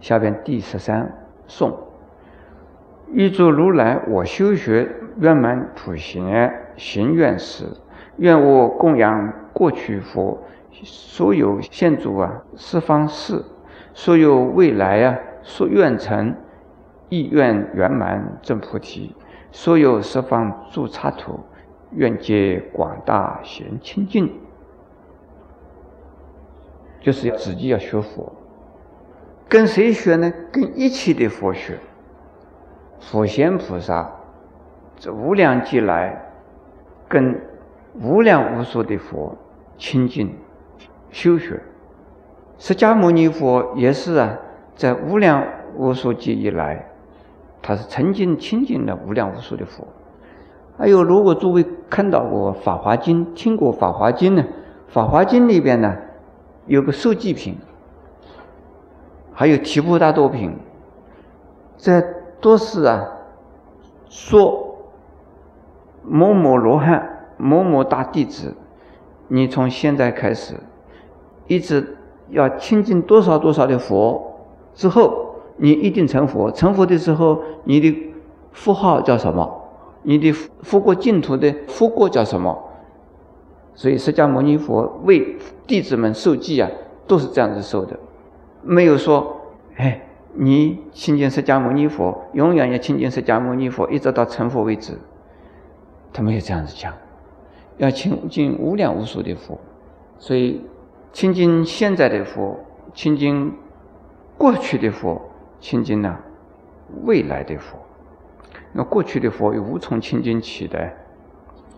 下边第十三颂：预祝如来我修学圆满普贤行愿时，愿我供养过去佛所有现主啊，十方世所有未来啊，所愿成意愿圆满正菩提，所有十方诸刹土，愿皆广大贤清净。就是要自己要学佛，跟谁学呢？跟一切的佛学。佛贤菩萨，这无量劫来，跟无量无数的佛亲近修学。释迦牟尼佛也是啊，在无量无数劫以来，他是曾经亲近了无量无数的佛。还有，如果诸位看到过《法华经》，听过《法华经》呢，《法华经》里边呢。有个受记品，还有提婆达多品，这都是啊，说某某罗汉、某某大弟子，你从现在开始，一直要亲近多少多少的佛，之后你一定成佛。成佛的时候，你的福号叫什么？你的佛过净土的佛过叫什么？所以，释迦牟尼佛为弟子们受记啊，都是这样子受的，没有说，哎，你亲近释迦牟尼佛，永远要亲近释迦牟尼佛，一直到成佛为止。他没有这样子讲，要亲近无量无数的佛，所以亲近现在的佛，亲近过去的佛，亲近呢未来的佛。那过去的佛又无从亲近起的，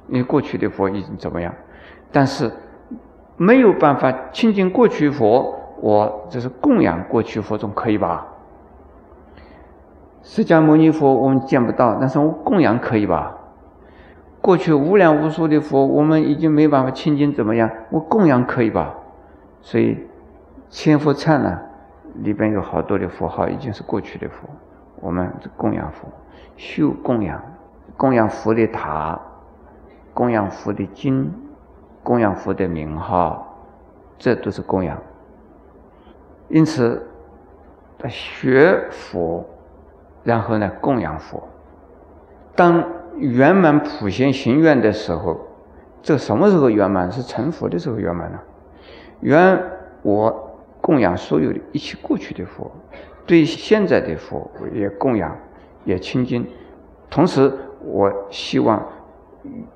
因为过去的佛已经怎么样？但是没有办法亲近过去佛，我这是供养过去佛总可以吧？释迦牟尼佛我们见不到，但是我供养可以吧？过去无量无数的佛，我们已经没办法亲近，怎么样？我供养可以吧？所以千佛忏呢，里边有好多的佛号已经是过去的佛，我们供养佛，修供养，供养佛的塔，供养佛的经。供养佛的名号，这都是供养。因此，学佛，然后呢供养佛。当圆满普贤行愿的时候，这什么时候圆满？是成佛的时候圆满呢。圆我供养所有的一切过去的佛，对现在的佛也供养，也亲近。同时，我希望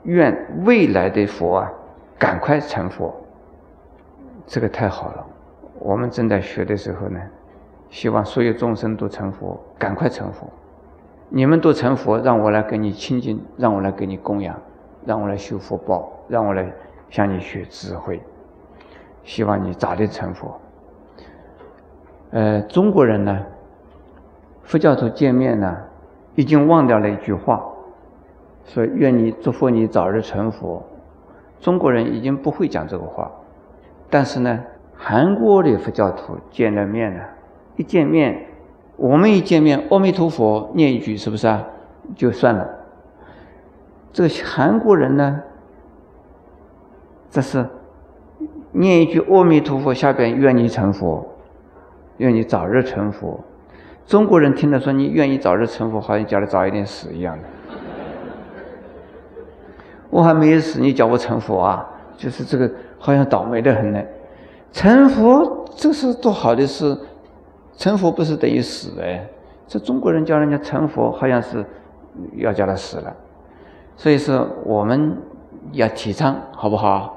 愿未来的佛啊。赶快成佛，这个太好了。我们正在学的时候呢，希望所有众生都成佛，赶快成佛。你们都成佛，让我来跟你亲近，让我来给你供养，让我来修福报，让我来向你学智慧。希望你早点成佛。呃，中国人呢，佛教徒见面呢，已经忘掉了一句话，说愿你祝福你早日成佛。中国人已经不会讲这个话，但是呢，韩国的佛教徒见了面了，一见面，我们一见面，阿弥陀佛念一句，是不是啊？就算了。这个韩国人呢，这是念一句阿弥陀佛，下边愿你成佛，愿你早日成佛。中国人听了说你愿意早日成佛，好像叫他早一点死一样的。我还没有死，你叫我成佛啊？就是这个，好像倒霉的很呢。成佛这是多好的事，成佛不是等于死哎。这中国人叫人家成佛，好像是要叫他死了。所以说，我们要提倡，好不好？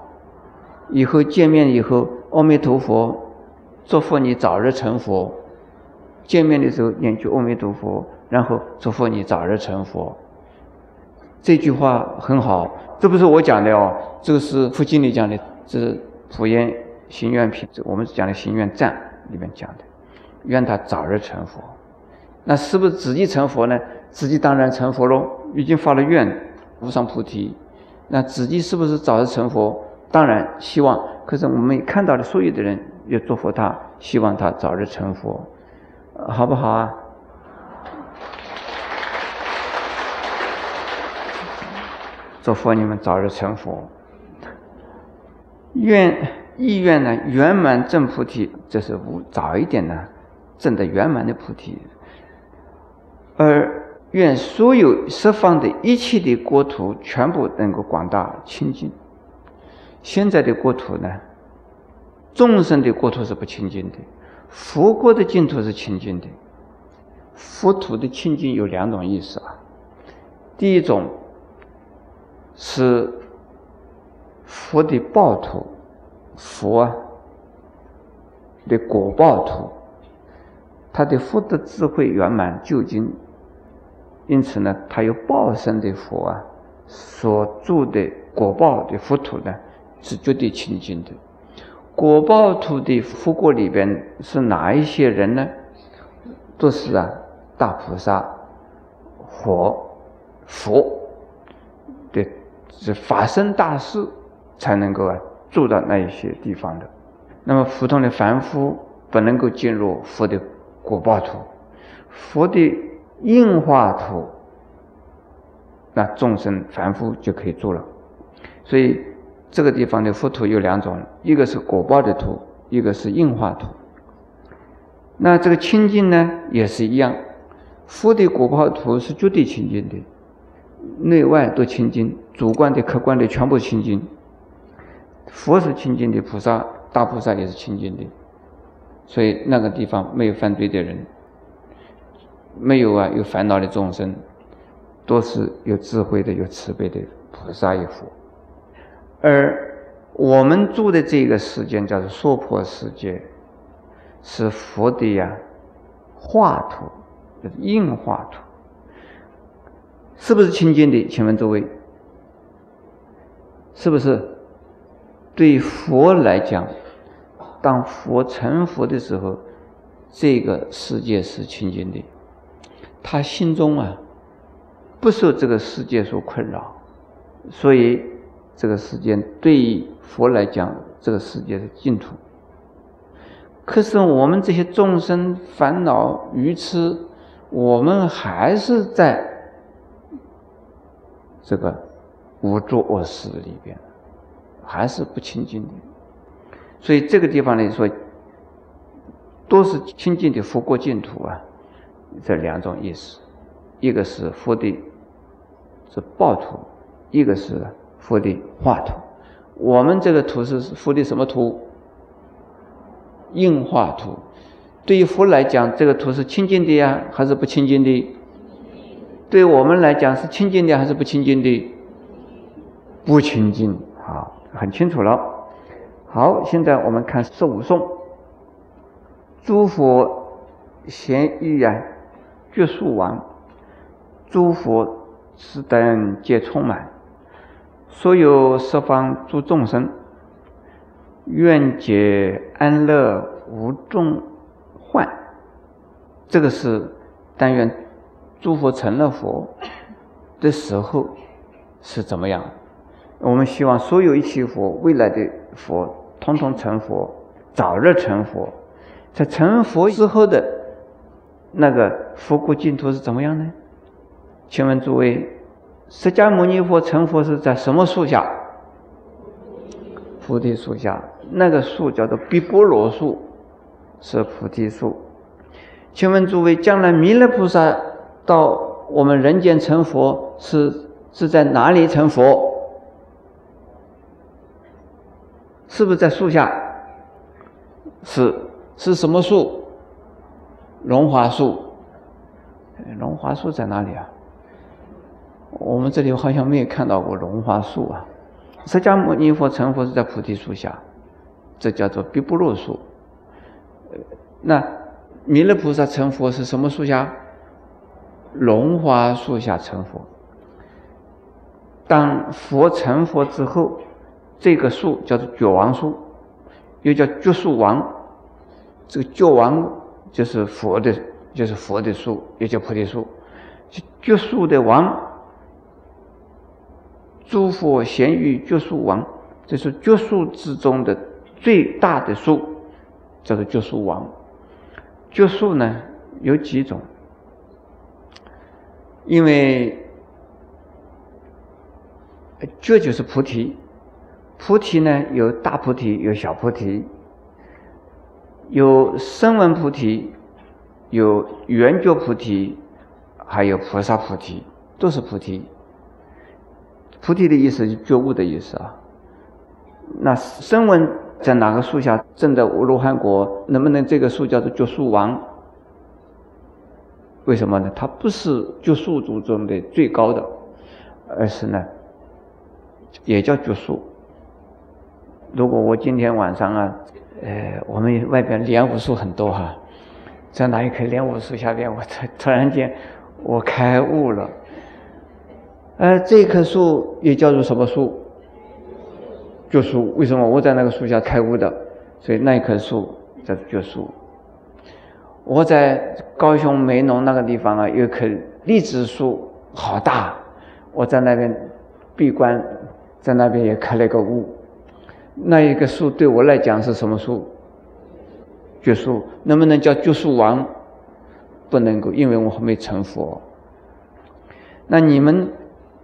以后见面以后，阿弥陀佛，祝福你早日成佛。见面的时候念句阿弥陀佛，然后祝福你早日成佛。这句话很好，这不是我讲的哦，这个是佛经里讲的，这是普贤心愿品，我们讲的心愿赞里面讲的，愿他早日成佛。那是不是自己成佛呢？自己当然成佛喽，已经发了愿，无上菩提。那自己是不是早日成佛？当然希望。可是我们看到的所有的人也祝福他，希望他早日成佛，好不好啊？祝福你们早日成佛，愿意愿呢圆满正菩提，这是无早一点呢，证得圆满的菩提。而愿所有十方的一切的国土全部能够广大清净。现在的国土呢，众生的国土是不清净的，佛国的净土是清净的。佛土的清净有两种意思啊，第一种是佛的报土，佛啊的果报土，他的福德智慧圆满究竟，因此呢，他有报身的佛啊所住的果报的佛土呢是绝对清净的。果报土的佛国里边是哪一些人呢？都是啊。大菩萨、佛、佛的是法身大士才能够啊住到那一些地方的。那么普通的凡夫不能够进入佛的果报土，佛的应化土，那众生凡夫就可以住了。所以这个地方的佛土有两种，一个是果报的土，一个是应化土。那这个清净呢，也是一样。佛的果报土是绝对清净的，内外都清净，主观的、客观的全部清净。佛是清净的，菩萨、大菩萨也是清净的，所以那个地方没有犯罪的人，没有啊有烦恼的众生，都是有智慧的、有慈悲的菩萨与佛。而我们住的这个世界叫做娑婆世界，是佛的呀化土。就是硬化土，是不是清净的？请问诸位，是不是？对佛来讲，当佛成佛的时候，这个世界是清净的，他心中啊不受这个世界所困扰，所以这个世界对于佛来讲，这个世界是净土。可是我们这些众生烦恼愚痴。我们还是在这个无作恶事里边，还是不清净的。所以这个地方来说，都是清净的佛国净土啊。这两种意思，一个是佛的是报土，一个是佛的化土。我们这个土是佛的什么土？应化土。对于佛来讲，这个土是清净的呀，还是不清净的？对我们来讲是清净的还是不清净的？不清净，好，很清楚了。好，现在我们看十五颂：诸佛贤愚啊，觉数王；诸佛此等皆充满，所有十方诸众生，愿解安乐无众。患，这个是但愿诸佛成了佛的时候是怎么样？我们希望所有一切佛未来的佛统统成佛，早日成佛。在成佛之后的那个佛国净土是怎么样呢？请问诸位，释迦牟尼佛成佛是在什么树下？菩提树下，那个树叫做毗波罗树。是菩提树，请问诸位，将来弥勒菩萨到我们人间成佛，是是在哪里成佛？是不是在树下？是是什么树？龙华树。龙华树在哪里啊？我们这里好像没有看到过龙华树啊。释迦牟尼佛成佛是在菩提树下，这叫做毗波罗树。那弥勒菩萨成佛是什么树下？龙华树下成佛。当佛成佛之后，这个树叫做觉王树，又叫觉树王。这个觉王就是佛的，就是佛的树，也叫菩提树。觉树的王，诸佛咸于觉树王，这是觉树之中的最大的树。叫做觉树王，觉树呢有几种？因为觉就是菩提，菩提呢有大菩提，有小菩提，有声闻菩提，有圆觉菩提，还有菩萨菩提，都是菩提。菩提的意思是觉悟的意思啊。那声闻在哪个树下证的罗汉果？能不能这个树叫做觉树王？为什么呢？它不是觉树族中的最高的，而是呢，也叫觉树。如果我今天晚上啊，呃，我们外边莲雾树很多哈，在那一棵莲雾树下边，我突突然间我开悟了。呃，这棵树也叫做什么树？觉树。为什么我在那个树下开悟的？所以那一棵树叫做觉树。我在高雄梅农那个地方啊，有一棵荔枝树，好大。我在那边闭关，在那边也开了一个悟。那一个树对我来讲是什么树？觉树，能不能叫觉树王？不能够，因为我还没成佛。那你们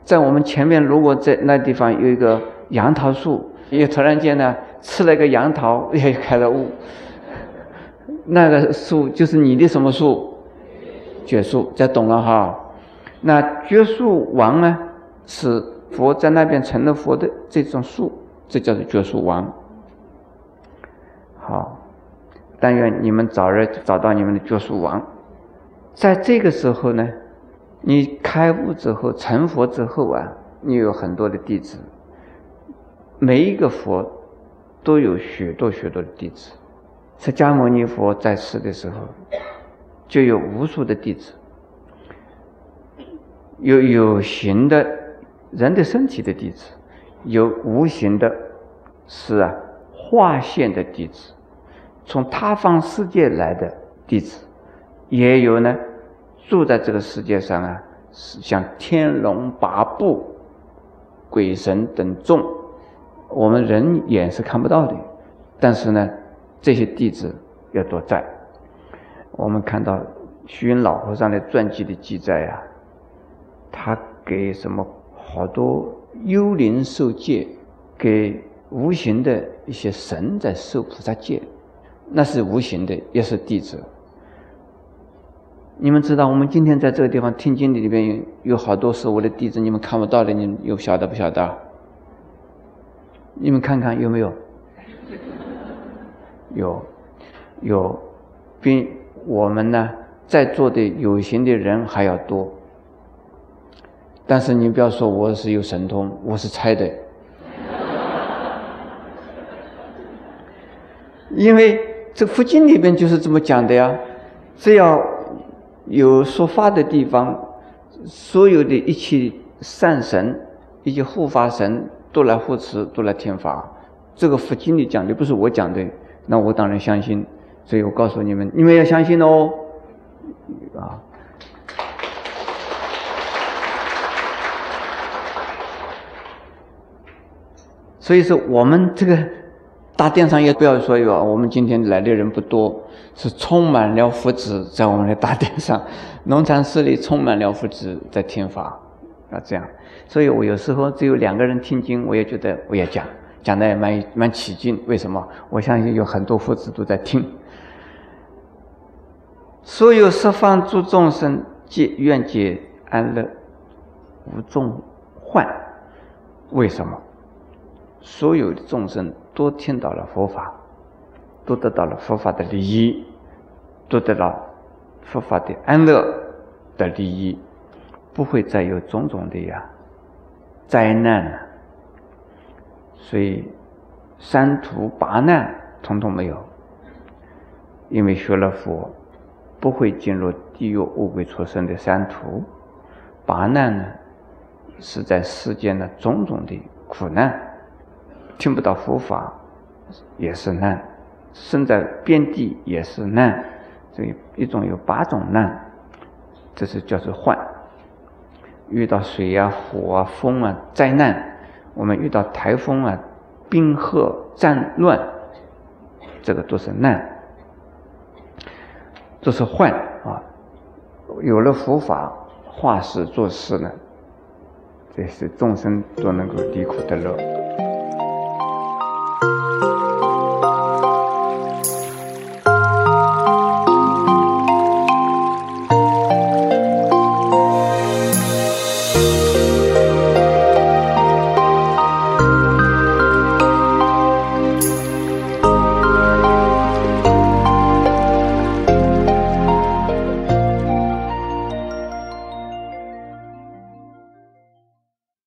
在我们前面，如果在那地方有一个杨桃树，也突然间呢吃了一个杨桃，也开了悟。那个树就是你的什么树？觉树，这懂了哈。那觉树王呢，是佛在那边成了佛的这种树。这叫做觉树王。好，但愿你们早日找到你们的觉树王。在这个时候呢，你开悟之后成佛之后啊，你有很多的弟子。每一个佛都有许多许多的弟子。释迦牟尼佛在世的时候，就有无数的弟子，有有形的人的身体的弟子。有无形的，是啊，化现的弟子，从他方世界来的弟子，也有呢，住在这个世界上啊，是像天龙八部、鬼神等众，我们人眼是看不到的，但是呢，这些弟子要多在。我们看到虚云老和尚的传记的记载呀，他给什么好多。幽灵受戒，给无形的一些神在受菩萨戒，那是无形的，也是弟子。你们知道，我们今天在这个地方听经的里边有有好多是我的弟子，你们看不到的，你们有晓得不晓得？你们看看有没有？有，有，比我们呢在座的有形的人还要多。但是你不要说我是有神通，我是猜的，因为这佛经里边就是这么讲的呀。只要有说法的地方，所有的一切善神、以及护法神都来护持，都来听法。这个佛经里讲的不是我讲的，那我当然相信。所以我告诉你们，你们要相信哦，啊。所以说，我们这个大殿上也不要说有啊，我们今天来的人不多，是充满了福祉在我们的大殿上。农禅寺里充满了福祉在听法，啊，这样。所以我有时候只有两个人听经，我也觉得我也讲，讲的也蛮蛮起劲。为什么？我相信有很多福祉都在听。所有十方诸众生皆愿解安乐，无众患。为什么？所有的众生都听到了佛法，都得到了佛法的利益，都得到佛法的安乐的利益，不会再有种种的呀灾难。所以三途八难统统没有，因为学了佛，不会进入地狱恶鬼畜生的三途，八难呢是在世间的种种的苦难。听不到佛法也是难，生在边地也是难，这一种有八种难，这是叫做患。遇到水啊、火啊、风啊灾难，我们遇到台风啊、冰河战乱，这个都是难，这是患啊。有了佛法化事做事呢，这是众生都能够离苦得乐。